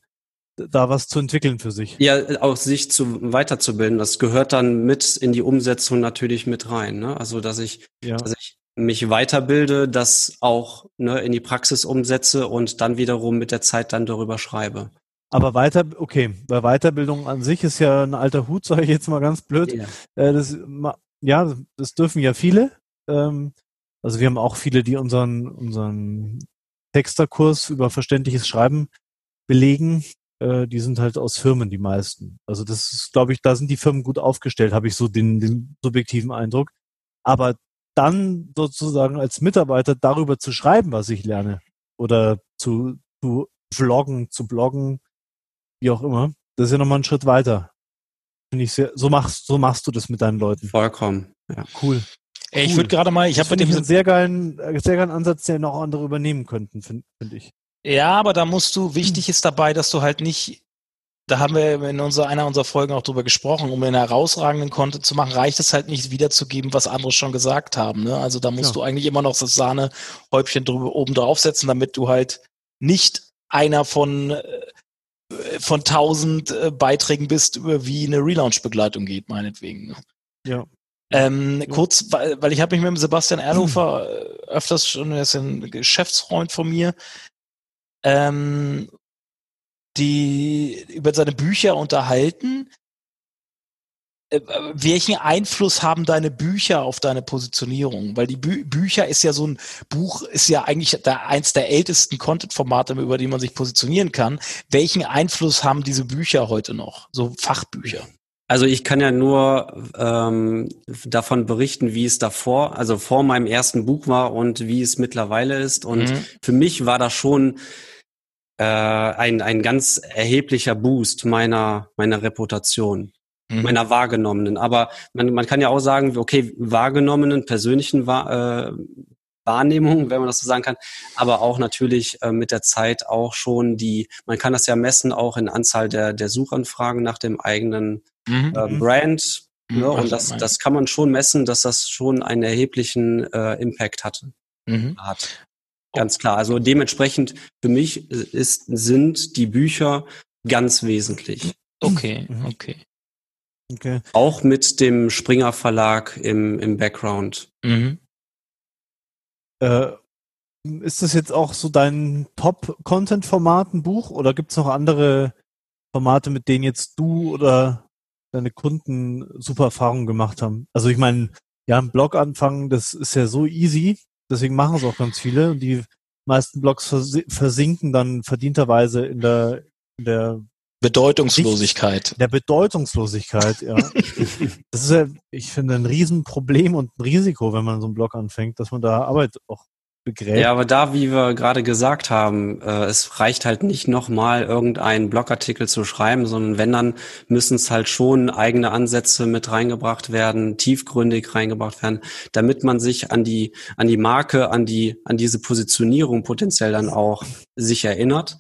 da was zu entwickeln für sich. Ja, auch sich zu weiterzubilden, das gehört dann mit in die Umsetzung natürlich mit rein. Ne? Also dass ich, Ja. dass ich mich weiterbilde, das auch ne, in die Praxis umsetze und dann wiederum mit der Zeit dann darüber schreibe. Aber weiter, okay, bei Weiterbildung an sich ist ja ein alter Hut, sage ich jetzt mal ganz blöd. Ja. Äh, das, ja, das dürfen ja viele. Ähm, also wir haben auch viele, die unseren, unseren Texterkurs über verständliches Schreiben belegen. Äh, die sind halt aus Firmen, die meisten. Also das ist, glaube ich, da sind die Firmen gut aufgestellt, habe ich so den, den subjektiven Eindruck. Aber dann sozusagen als Mitarbeiter darüber zu schreiben, was ich lerne, oder zu, zu vloggen, zu bloggen, wie auch immer, das ist ja nochmal ein Schritt weiter. Finde ich sehr, so machst, so machst du das mit deinen Leuten. Vollkommen. Ja. Cool. Ey, ich Cool. würde gerade mal, ich habe mit dem einen sehr geilen, äh, sehr geilen Ansatz, den auch andere übernehmen könnten, finde find ich. Ja, aber da musst du, wichtig ist dabei, dass du halt nicht, da haben wir in unserer, einer unserer Folgen auch drüber gesprochen, um einen herausragenden Content zu machen, reicht es halt nicht wiederzugeben, was andere schon gesagt haben. Ne? Also da musst Klar. du eigentlich immer noch das Sahnehäubchen drüber, oben draufsetzen, damit du halt nicht einer von, äh, von tausend äh, Beiträgen bist, über wie eine Relaunch-Begleitung geht, meinetwegen. ne? Ja. Ähm, Ja. Kurz, weil, weil ich habe mich mit dem Sebastian Erlhofer äh, öfters schon, er ist ein Geschäftsfreund von mir, ähm, die über seine Bücher unterhalten. Äh, Welchen Einfluss haben deine Bücher auf deine Positionierung? Weil die Bü Bücher ist ja so ein Buch, ist ja eigentlich der, eins der ältesten Content-Formate, über die man sich positionieren kann. Welchen Einfluss haben diese Bücher heute noch? So Fachbücher. Also ich kann ja nur ähm, davon berichten, wie es davor, also vor meinem ersten Buch war und wie es mittlerweile ist. Und Mhm. für mich war das schon äh, ein, ein ganz erheblicher Boost meiner, meiner Reputation, Mhm. meiner wahrgenommenen. Aber man, man kann ja auch sagen, okay, wahrgenommenen, persönlichen äh, Wahrnehmung, wenn man das so sagen kann, aber auch natürlich äh, mit der Zeit auch schon die, man kann das ja messen auch in Anzahl der, der Suchanfragen nach dem eigenen Mhm. äh, Brand. Mhm. Ne? Und das, das kann man schon messen, dass das schon einen erheblichen äh, Impact hatte, Mhm. hat. Ganz klar. Also dementsprechend für mich ist, sind die Bücher ganz wesentlich. Okay, Mhm. okay. Okay. Auch mit dem Springer Verlag im, im Background. Mhm. Äh, ist das jetzt auch so dein Top-Content-Format, ein Buch, oder gibt es noch andere Formate, mit denen jetzt du oder deine Kunden super Erfahrungen gemacht haben? Also ich meine, ja, ein Blog anfangen, das ist ja so easy, deswegen machen es auch ganz viele. Und die meisten Blogs versi- versinken dann verdienterweise in der, in der, Bedeutungslosigkeit. der Bedeutungslosigkeit, ja. Das ist ja, ich finde, ein Riesenproblem und ein Risiko, wenn man so einen Blog anfängt, dass man da Arbeit auch begräbt. Ja, aber da, wie wir gerade gesagt haben, äh, es reicht halt nicht nochmal irgendeinen Blogartikel zu schreiben, sondern wenn, dann müssen es halt schon eigene Ansätze mit reingebracht werden, tiefgründig reingebracht werden, damit man sich an die, an die Marke, an die, an diese Positionierung potenziell dann auch sich erinnert.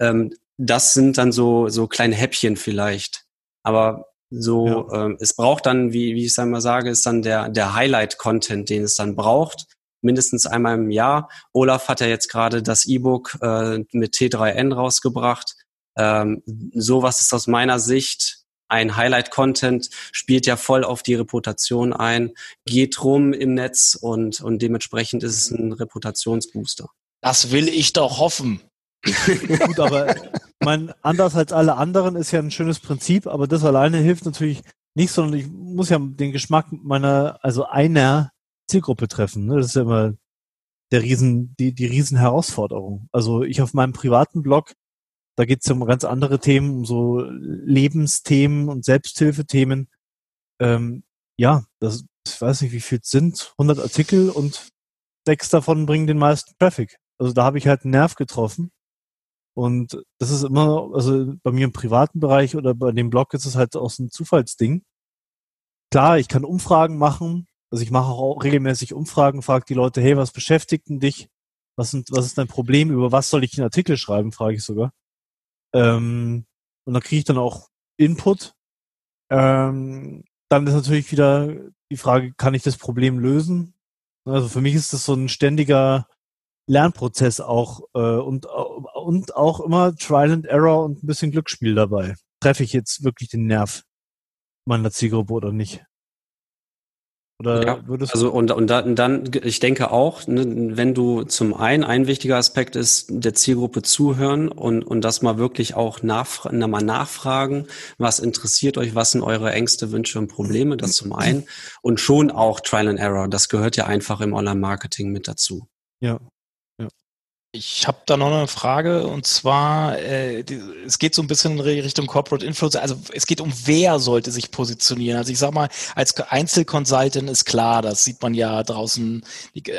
Ähm, das sind dann so, so kleine Häppchen vielleicht. Aber so, ähm, es braucht dann, wie, wie ich es einmal sage, ist dann der, der Highlight-Content, den es dann braucht mindestens einmal im Jahr. Olaf hat ja jetzt gerade das E-Book äh, mit T3N rausgebracht. Ähm, sowas ist aus meiner Sicht ein Highlight-Content, spielt ja voll auf die Reputation ein, geht rum im Netz und, und dementsprechend ist es ein Reputationsbooster. Das will ich doch hoffen. Gut, aber mein, anders als alle anderen ist ja ein schönes Prinzip, aber das alleine hilft natürlich nicht, sondern ich muss ja den Geschmack meiner, also einer Zielgruppe treffen. Ne? Das ist ja immer der Riesen, die, die Riesenherausforderung. Also ich auf meinem privaten Blog, da geht es um ganz andere Themen, um so Lebensthemen und Selbsthilfethemen. Ähm, ja, das, ich weiß nicht, wie viel es sind, 100 Artikel und sechs davon bringen den meisten Traffic. Also da habe ich halt einen Nerv getroffen. Und das ist immer, also bei mir im privaten Bereich oder bei dem Blog ist es halt auch so ein Zufallsding. Klar, ich kann Umfragen machen. Also ich mache auch regelmäßig Umfragen, frage die Leute, hey, was beschäftigt denn dich? was, sind, was ist dein Problem, über was soll ich einen Artikel schreiben, frage ich sogar. Ähm, und dann kriege ich dann auch Input. Ähm, dann ist natürlich wieder die Frage, kann ich das Problem lösen? Also für mich ist das so ein ständiger Lernprozess auch äh, und, und auch immer Trial and Error und ein bisschen Glücksspiel dabei. Treffe ich jetzt wirklich den Nerv meiner Zielgruppe oder nicht? Oder ja, würdest also und, und dann, ich denke auch, ne, wenn du zum einen, ein wichtiger Aspekt ist, der Zielgruppe zuhören und, und das mal wirklich auch nach, na, mal nachfragen, was interessiert euch, was sind eure Ängste, Wünsche und Probleme, das zum einen. Und schon auch Trial and Error, das gehört ja einfach im Online-Marketing mit dazu. Ja, ich habe da noch eine Frage und zwar, äh, es geht so ein bisschen in Richtung Corporate Influencer. Also es geht um, wer sollte sich positionieren. Also ich sag mal, als Einzelconsultant ist klar, das sieht man ja draußen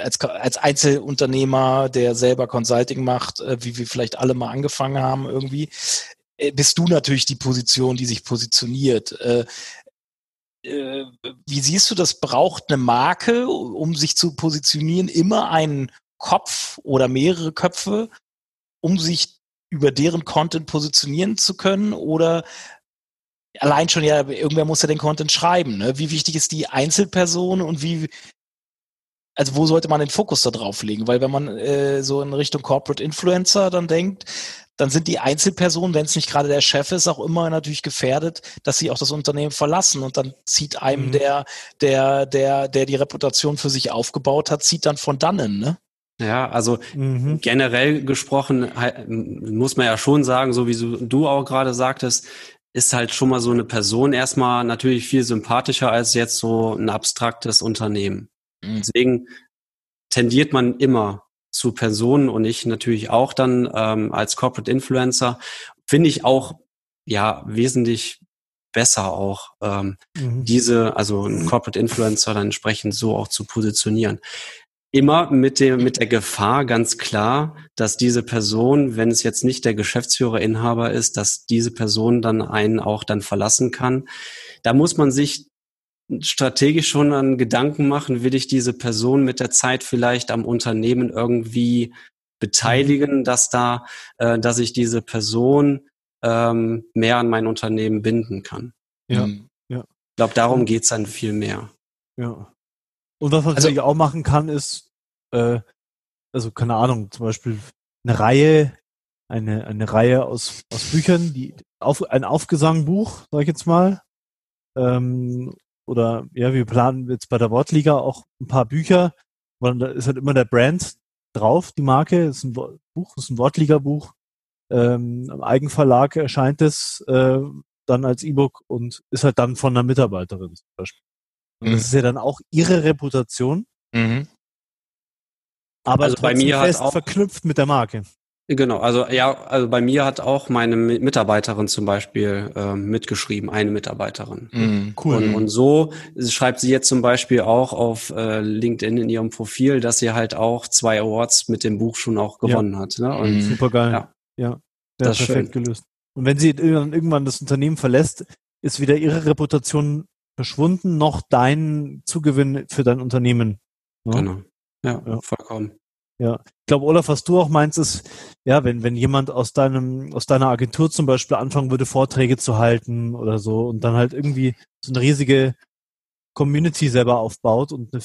als, als Einzelunternehmer, der selber Consulting macht, äh, wie wir vielleicht alle mal angefangen haben irgendwie, äh, bist du natürlich die Position, die sich positioniert. Äh, äh, wie siehst du das? Braucht eine Marke, um sich zu positionieren, immer einen Kopf oder mehrere Köpfe, um sich über deren Content positionieren zu können oder allein schon ja, irgendwer muss ja den Content schreiben. Ne? Wie wichtig ist die Einzelperson und wie, also wo sollte man den Fokus da drauf legen? Weil wenn man äh, so in Richtung Corporate Influencer dann denkt, dann sind die Einzelpersonen, wenn es nicht gerade der Chef ist, auch immer natürlich gefährdet, dass sie auch das Unternehmen verlassen und dann zieht einem mhm. der, der, der, der die Reputation für sich aufgebaut hat, zieht dann von dannen, ne? Ja, also mhm. generell gesprochen muss man ja schon sagen, so wie du auch gerade sagtest, ist halt schon mal so eine Person erstmal natürlich viel sympathischer als jetzt so ein abstraktes Unternehmen. Mhm. Deswegen tendiert man immer zu Personen und ich natürlich auch dann ähm, als Corporate Influencer finde ich auch ja wesentlich besser auch ähm, mhm. diese, also ein Corporate Influencer dann entsprechend so auch zu positionieren immer mit dem, mit der Gefahr ganz klar, dass diese Person, wenn es jetzt nicht der Geschäftsführer, Inhaber ist, dass diese Person dann einen auch dann verlassen kann. Da muss man sich strategisch schon an Gedanken machen, will ich diese Person mit der Zeit vielleicht am Unternehmen irgendwie beteiligen, mhm. dass da, äh, dass ich diese Person ähm, mehr an mein Unternehmen binden kann. Ja, mhm. ja. Ich glaube, darum geht's dann viel mehr. Ja. Und was man also, natürlich auch machen kann, ist, äh, also keine Ahnung, zum Beispiel eine Reihe, eine, eine Reihe aus, aus Büchern, die auf, ein Aufgesangbuch, sag ich jetzt mal. Ähm, oder ja, wir planen jetzt bei der Wortliga auch ein paar Bücher, weil da ist halt immer der Brand drauf, die Marke, ist ein Buch, ist ein Wortliga-Buch. Ähm, Im Eigenverlag erscheint es äh, dann als E-Book und ist halt dann von einer Mitarbeiterin zum Beispiel. Und mhm. das ist ja dann auch ihre Reputation. Mhm. Aber also bei mir fest auch, verknüpft mit der Marke. Genau, also ja, also bei mir hat auch meine Mitarbeiterin zum Beispiel äh, mitgeschrieben, eine Mitarbeiterin. Mm, cool. Und, und, so schreibt sie jetzt zum Beispiel auch auf äh, LinkedIn in ihrem Profil, dass sie halt auch zwei Awards mit dem Buch schon auch gewonnen ja. hat. Ne? Und, mm, Super geil. Ja, ja das ist perfekt schön. gelöst. Und wenn sie irgendwann das Unternehmen verlässt, ist wieder ihre Reputation verschwunden, noch dein Zugewinn für dein Unternehmen. Ne? Genau. Ja, ja, vollkommen. Ja, ich glaube, Olaf, was du auch meinst, ist, ja, wenn, wenn jemand aus deinem, aus deiner Agentur zum Beispiel anfangen würde, Vorträge zu halten oder so und dann halt irgendwie so eine riesige Community selber aufbaut und eine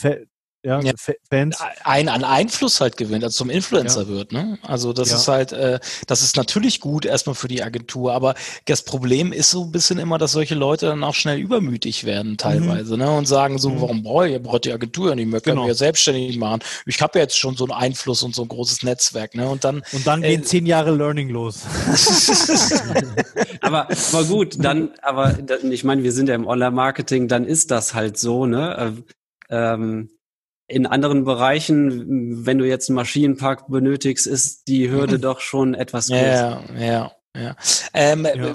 ja, ja, Fans. Ein an Einfluss halt gewinnt, also zum Influencer ja. wird, ne? Also das ja. ist halt, äh, das ist natürlich gut erstmal für die Agentur, aber das Problem ist so ein bisschen immer, dass solche Leute dann auch schnell übermütig werden teilweise, mhm. ne? Und sagen so, mhm. warum brauche ich, braucht die Agentur nicht mehr, können genau. wir ja selbstständig machen. Ich habe ja jetzt schon so einen Einfluss und so ein großes Netzwerk, ne? Und dann und dann äh, gehen zehn Jahre Learning los. aber aber gut, dann, aber ich meine, wir sind ja im Online-Marketing, dann ist das halt so, ne? Ähm, in anderen Bereichen, wenn du jetzt einen Maschinenpark benötigst, ist die Hürde doch schon etwas größer. Ja, ja. Ja. Ähm, ja,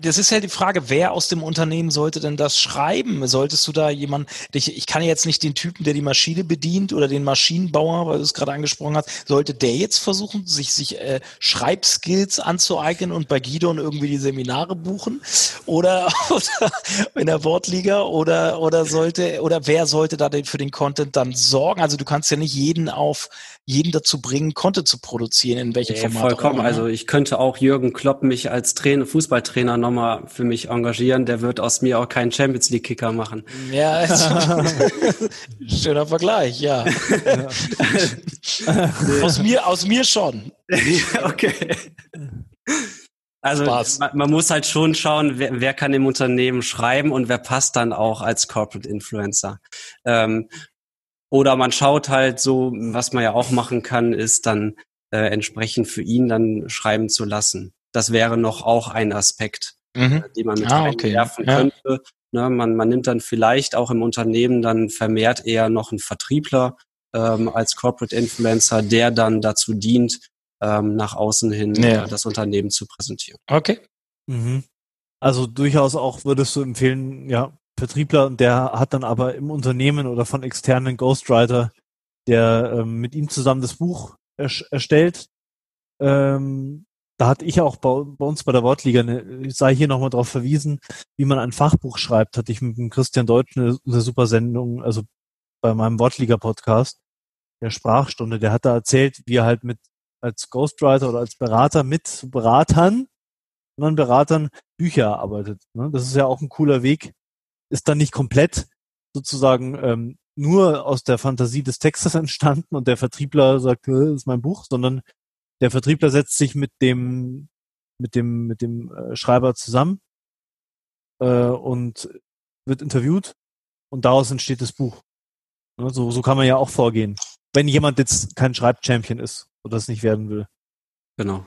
das ist ja die Frage, wer aus dem Unternehmen sollte denn das schreiben? Solltest du da jemand, ich, ich kann jetzt nicht den Typen, der die Maschine bedient oder den Maschinenbauer, weil du es gerade angesprochen hast, sollte der jetzt versuchen, sich, sich äh, Schreibskills anzueignen und bei Gidon irgendwie die Seminare buchen? oder, oder in der Wortliga oder, oder sollte, oder wer sollte da denn für den Content dann sorgen? Also du kannst ja nicht jeden auf, jeden dazu bringen, Content zu produzieren, in welchem Ja, Format. vollkommen. auch ne? Also ich könnte auch Jürgen Klopp mich als Trainer, Fußballtrainer nochmal für mich engagieren. Der wird aus mir auch keinen Champions League Kicker machen. Ja, schöner Vergleich, ja. aus mir, aus mir schon. okay. Also man, man muss halt schon schauen, wer, wer kann im Unternehmen schreiben und wer passt dann auch als Corporate Influencer. Ähm, oder man schaut halt so, was man ja auch machen kann, ist dann äh, entsprechend für ihn dann schreiben zu lassen. Das wäre noch auch ein Aspekt, Mhm. die man mit Ah, okay. reinwerfen Ja. könnte. Ne, man, man nimmt dann vielleicht auch im Unternehmen dann vermehrt eher noch einen Vertriebler ähm, als Corporate Influencer, der dann dazu dient, ähm, nach außen hin Ja. äh, das Unternehmen zu präsentieren. Okay. Mhm. Also durchaus auch würdest du empfehlen, ja, Vertriebler, der hat dann aber im Unternehmen oder von externen Ghostwriter, der ähm, mit ihm zusammen das Buch ersch- erstellt. Ähm, da hatte ich auch bei, bei uns bei der Wortliga, eine, ich sei hier nochmal darauf verwiesen, wie man ein Fachbuch schreibt, hatte ich mit dem Christian Deutsch eine, eine super Sendung, also bei meinem Wortliga-Podcast, der Sprachstunde, der hat da erzählt, wie er halt mit als Ghostwriter oder als Berater mit Beratern, anderen Beratern Bücher erarbeitet. Ne? Das ist ja auch ein cooler Weg. Ist dann nicht komplett sozusagen ähm, nur aus der Fantasie des Textes entstanden und der Vertriebler sagt, "Äh, das ist mein Buch, sondern der Vertriebler setzt sich mit dem mit dem mit dem äh, Schreiber zusammen äh, und wird interviewt und daraus entsteht das Buch. Ne? So, so kann man ja auch vorgehen. Wenn jemand jetzt kein Schreibchampion ist oder es nicht werden will. Genau.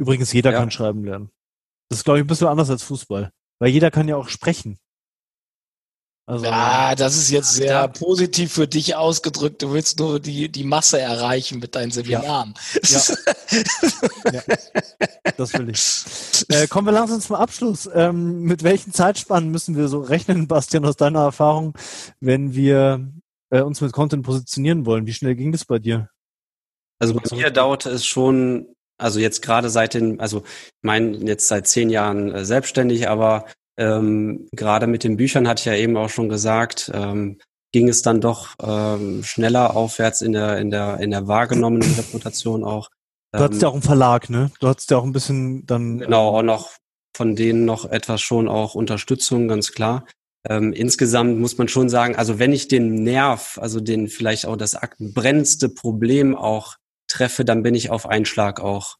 Übrigens, jeder Ja. kann schreiben lernen. Das ist, glaube ich, ein bisschen anders als Fußball. Weil jeder kann ja auch sprechen. Also, Ja, das ist jetzt sehr Ja. positiv für dich ausgedrückt. Du willst nur die, die Masse erreichen mit deinen Seminaren. Ja. ja, das will ich. Äh, kommen wir langsam zum Abschluss. Ähm, mit welchen Zeitspannen müssen wir so rechnen, Bastian, aus deiner Erfahrung, wenn wir äh, uns mit Content positionieren wollen? Wie schnell ging das bei dir? Also bei mir dauerte es schon, also jetzt gerade seit den, also ich meine jetzt seit zehn Jahren äh, selbstständig, aber ähm, gerade mit den Büchern hatte ich ja eben auch schon gesagt, ähm, ging es dann doch ähm, schneller aufwärts in der in der in der wahrgenommenen Reputation auch. Du hattest ja auch einen Verlag, ne? Du hattest ja auch ein bisschen dann. Genau, auch noch von denen noch etwas schon auch Unterstützung, ganz klar. Ähm, insgesamt muss man schon sagen, also wenn ich den Nerv, also den vielleicht auch das brennendste Problem auch treffe, dann bin ich auf einen Schlag auch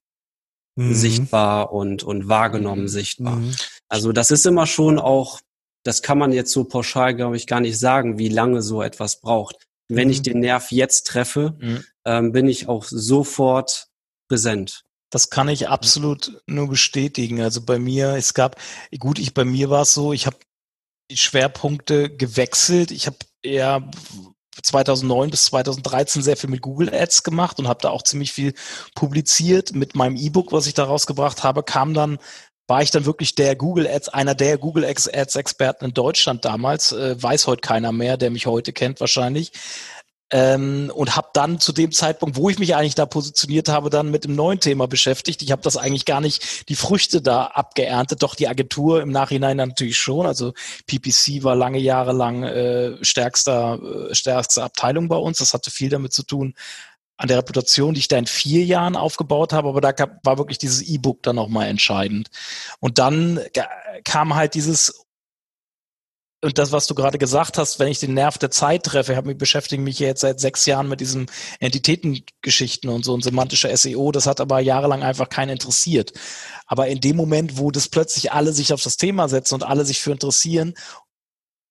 Mhm. sichtbar und, und wahrgenommen Mhm. sichtbar. Mhm. Also das ist immer schon auch, das kann man jetzt so pauschal, glaube ich, gar nicht sagen, wie lange so etwas braucht. Wenn Mhm. ich den Nerv jetzt treffe, Mhm. ähm, bin ich auch sofort präsent. Das kann ich absolut nur bestätigen. Also bei mir, es gab, gut, ich bei mir war es so, ich habe die Schwerpunkte gewechselt. Ich habe eher 2009 bis 2013 sehr viel mit Google Ads gemacht und habe da auch ziemlich viel publiziert. Mit meinem E-Book, was ich da rausgebracht habe, kam dann war ich dann wirklich der Google Ads, einer der Google Ads Experten in Deutschland damals, äh, weiß heute keiner mehr, der mich heute kennt wahrscheinlich. Ähm, und habe dann zu dem Zeitpunkt, wo ich mich eigentlich da positioniert habe, dann mit dem neuen Thema beschäftigt. Ich habe das eigentlich gar nicht die Früchte da abgeerntet, doch die Agentur im Nachhinein natürlich schon. Also PPC war lange Jahre lang äh, stärkster, äh, stärkste Abteilung bei uns. Das hatte viel damit zu tun an der Reputation, die ich da in vier Jahren aufgebaut habe, aber da gab, war wirklich dieses E-Book dann nochmal entscheidend. Und dann kam halt dieses und das, was du gerade gesagt hast, wenn ich den Nerv der Zeit treffe, ich habe mich beschäftige mich jetzt seit sechs Jahren mit diesen Entitätengeschichten und so und semantischer SEO, das hat aber jahrelang einfach keinen interessiert. Aber in dem Moment, wo das plötzlich alle sich auf das Thema setzen und alle sich für interessieren,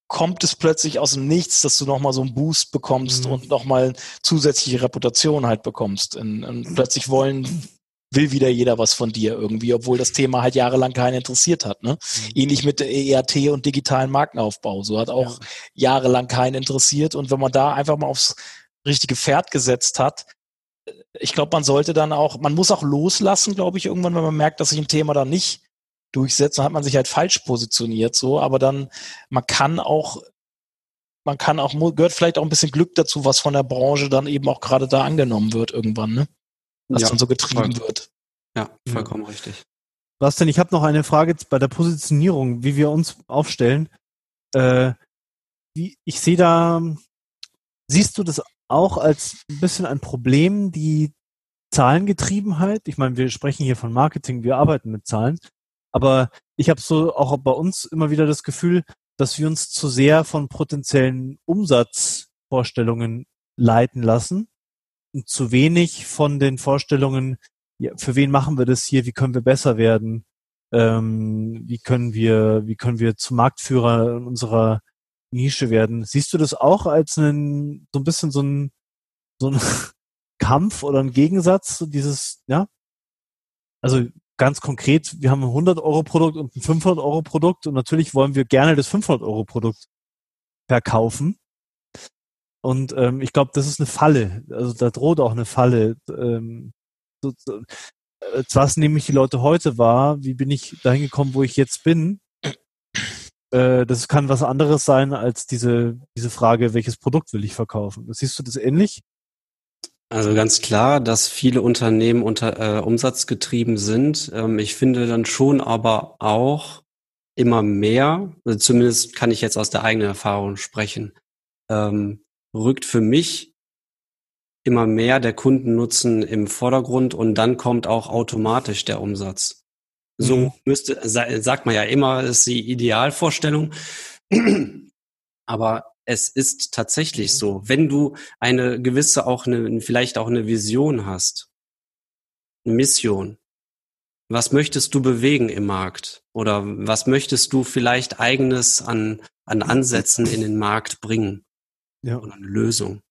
kommt es plötzlich aus dem Nichts, dass du nochmal so einen Boost bekommst Mhm. und nochmal zusätzliche Reputation halt bekommst. Und, und plötzlich wollen, will wieder jeder was von dir irgendwie, obwohl das Thema halt jahrelang keinen interessiert hat. Ne? Ähnlich mit der ERT und digitalen Markenaufbau. So hat auch jahrelang keinen interessiert. Und wenn man da einfach mal aufs richtige Pferd gesetzt hat, ich glaube, man sollte dann auch, man muss auch loslassen, glaube ich, irgendwann, wenn man merkt, dass sich ein Thema dann nicht durchsetzt, dann hat man sich halt falsch positioniert, so, aber dann, man kann auch, man kann auch, gehört vielleicht auch ein bisschen Glück dazu, was von der Branche dann eben auch gerade da angenommen wird irgendwann, ne? Was Ja, dann so getrieben voll. wird. Ja, vollkommen richtig. Bastian, ich habe noch eine Frage bei der Positionierung, wie wir uns aufstellen. Äh, wie, ich sehe da, siehst du das auch als ein bisschen ein Problem, die Zahlengetriebenheit? Ich meine, wir sprechen hier von Marketing, wir arbeiten mit Zahlen, aber ich habe so auch bei uns immer wieder das Gefühl, dass wir uns zu sehr von potenziellen Umsatzvorstellungen leiten lassen und zu wenig von den Vorstellungen, ja, für wen machen wir das hier, wie können wir besser werden, ähm, wie können wir, wie können wir zu Marktführer in unserer Nische werden. Siehst du das auch als einen, so ein bisschen so ein, so ein Kampf oder ein Gegensatz, so dieses, ja? Also ganz konkret, wir haben ein 100 Euro Produkt und ein 500 Euro Produkt und natürlich wollen wir gerne das 500 Euro Produkt verkaufen. Und ähm, ich glaube, das ist eine Falle. Also da droht auch eine Falle. Ähm, so, so, äh, was nehme ich die Leute heute wahr? Wie bin ich dahin gekommen, wo ich jetzt bin? Äh, das kann was anderes sein als diese, diese Frage, welches Produkt will ich verkaufen? Siehst du das ähnlich? Also ganz klar, dass viele Unternehmen unter äh, umsatzgetrieben sind. Ähm, ich finde dann schon aber auch immer mehr, also zumindest kann ich jetzt aus der eigenen Erfahrung sprechen, ähm, rückt für mich immer mehr der Kundennutzen im Vordergrund und dann kommt auch automatisch der Umsatz. So mhm. müsste, sagt man ja immer, ist die Idealvorstellung. Aber es ist tatsächlich so. Wenn du eine gewisse auch eine, vielleicht auch eine Vision hast, eine Mission, was möchtest du bewegen im Markt? Oder was möchtest du vielleicht eigenes an, an Ansätzen in den Markt bringen? Ja. Oder eine Lösung.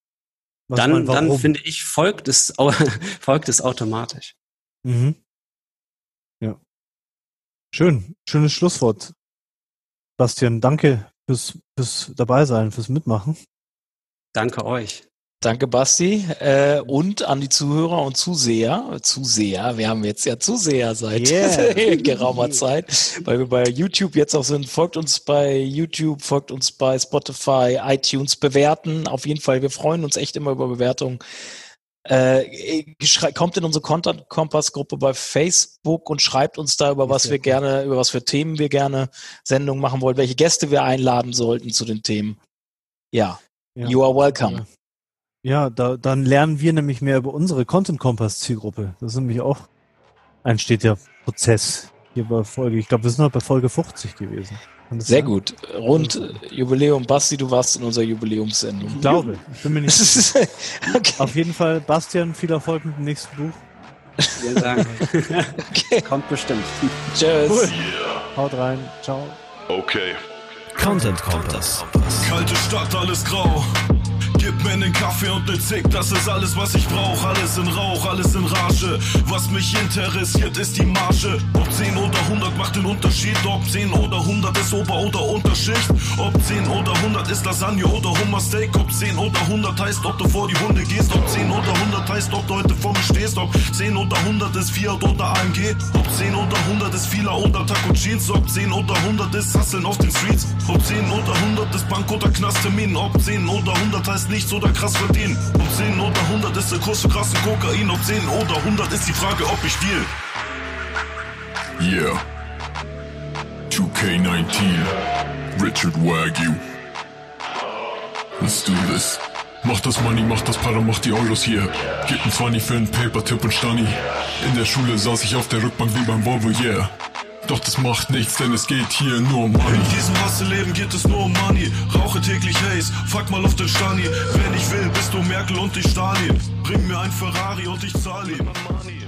Was dann, dann finde ich, folgt es, folgt es automatisch. Mhm. Ja. Schön. Schönes Schlusswort. Bastian, danke fürs, fürs dabei sein, fürs Mitmachen. Danke euch. Danke, Basti. Äh, und an die Zuhörer und Zuseher. Zuseher, wir haben jetzt ja Zuseher seit yeah. geraumer Zeit, weil wir bei YouTube jetzt auch sind. Folgt uns bei YouTube, folgt uns bei Spotify, iTunes, bewerten. Auf jeden Fall, wir freuen uns echt immer über Bewertungen. Äh, kommt in unsere Content Kompass Gruppe bei Facebook und schreibt uns da über was wir gerne, über was für Themen wir gerne Sendungen machen wollen, welche Gäste wir einladen sollten zu den Themen. Ja, ja. you are welcome. Ja, da, dann lernen wir nämlich mehr über unsere Content Kompass Zielgruppe. Das ist nämlich auch ein stetiger Prozess hier bei Folge. Ich glaube, wir sind noch bei Folge 50 gewesen. Sehr gut. Rund Jubiläum. Basti, du warst in unserer Jubiläumssendung. Ich glaube. Ich bin mir nicht sicher. okay. Auf jeden Fall, Bastian, viel Erfolg mit dem nächsten Buch. Vielen Dank. okay. Kommt bestimmt. Tschüss. Cool. Yeah. Haut rein. Ciao. Okay. Content Kompass. Kalte Stadt, alles grau. Gib mir nen Kaffee und ne Zick, das ist alles, was ich brauch. Alles in Rauch, alles in Rage. Was mich interessiert, ist die Marge. Ob 10 oder 100 macht den Unterschied. Ob 10 oder 100 ist Ober- oder Unterschicht. Ob 10 oder 100 ist Lasagne oder Hummersteak. Ob 10 oder 100 heißt, ob du vor die Hunde gehst. Ob 10 oder 100 heißt, ob du heute vor mir stehst. Ob 10 oder 100 ist Fiat oder AMG. Ob 10 oder 100 ist Fila oder Taco Jeans. Ob 10 oder 100 ist Hustlen auf den Streets. Ob 10 oder 100 ist Bank oder Knasttermin. Ob 10 oder 100 heißt nichts oder krass verdienen. Ob 10 oder 100 ist der Kurs für krassen Kokain. Ob 10 oder 100 ist die Frage, ob ich deal. Yeah. 2K19. Richard Wagyu. Let's do this. Mach das Money, mach das Para, mach die Euros hier. Gib ein 20 für einen Paper-Tipp und Stani. In der Schule saß ich auf der Rückbank wie beim Volvo, yeah. Doch das macht nichts, denn es geht hier nur um Money. In diesem Hasse-Leben geht es nur um Money. Rauche täglich Haze, fuck mal auf den Stani. Wenn ich will, bist du Merkel und ich Stalin. Bring mir ein Ferrari und ich zahl ihn.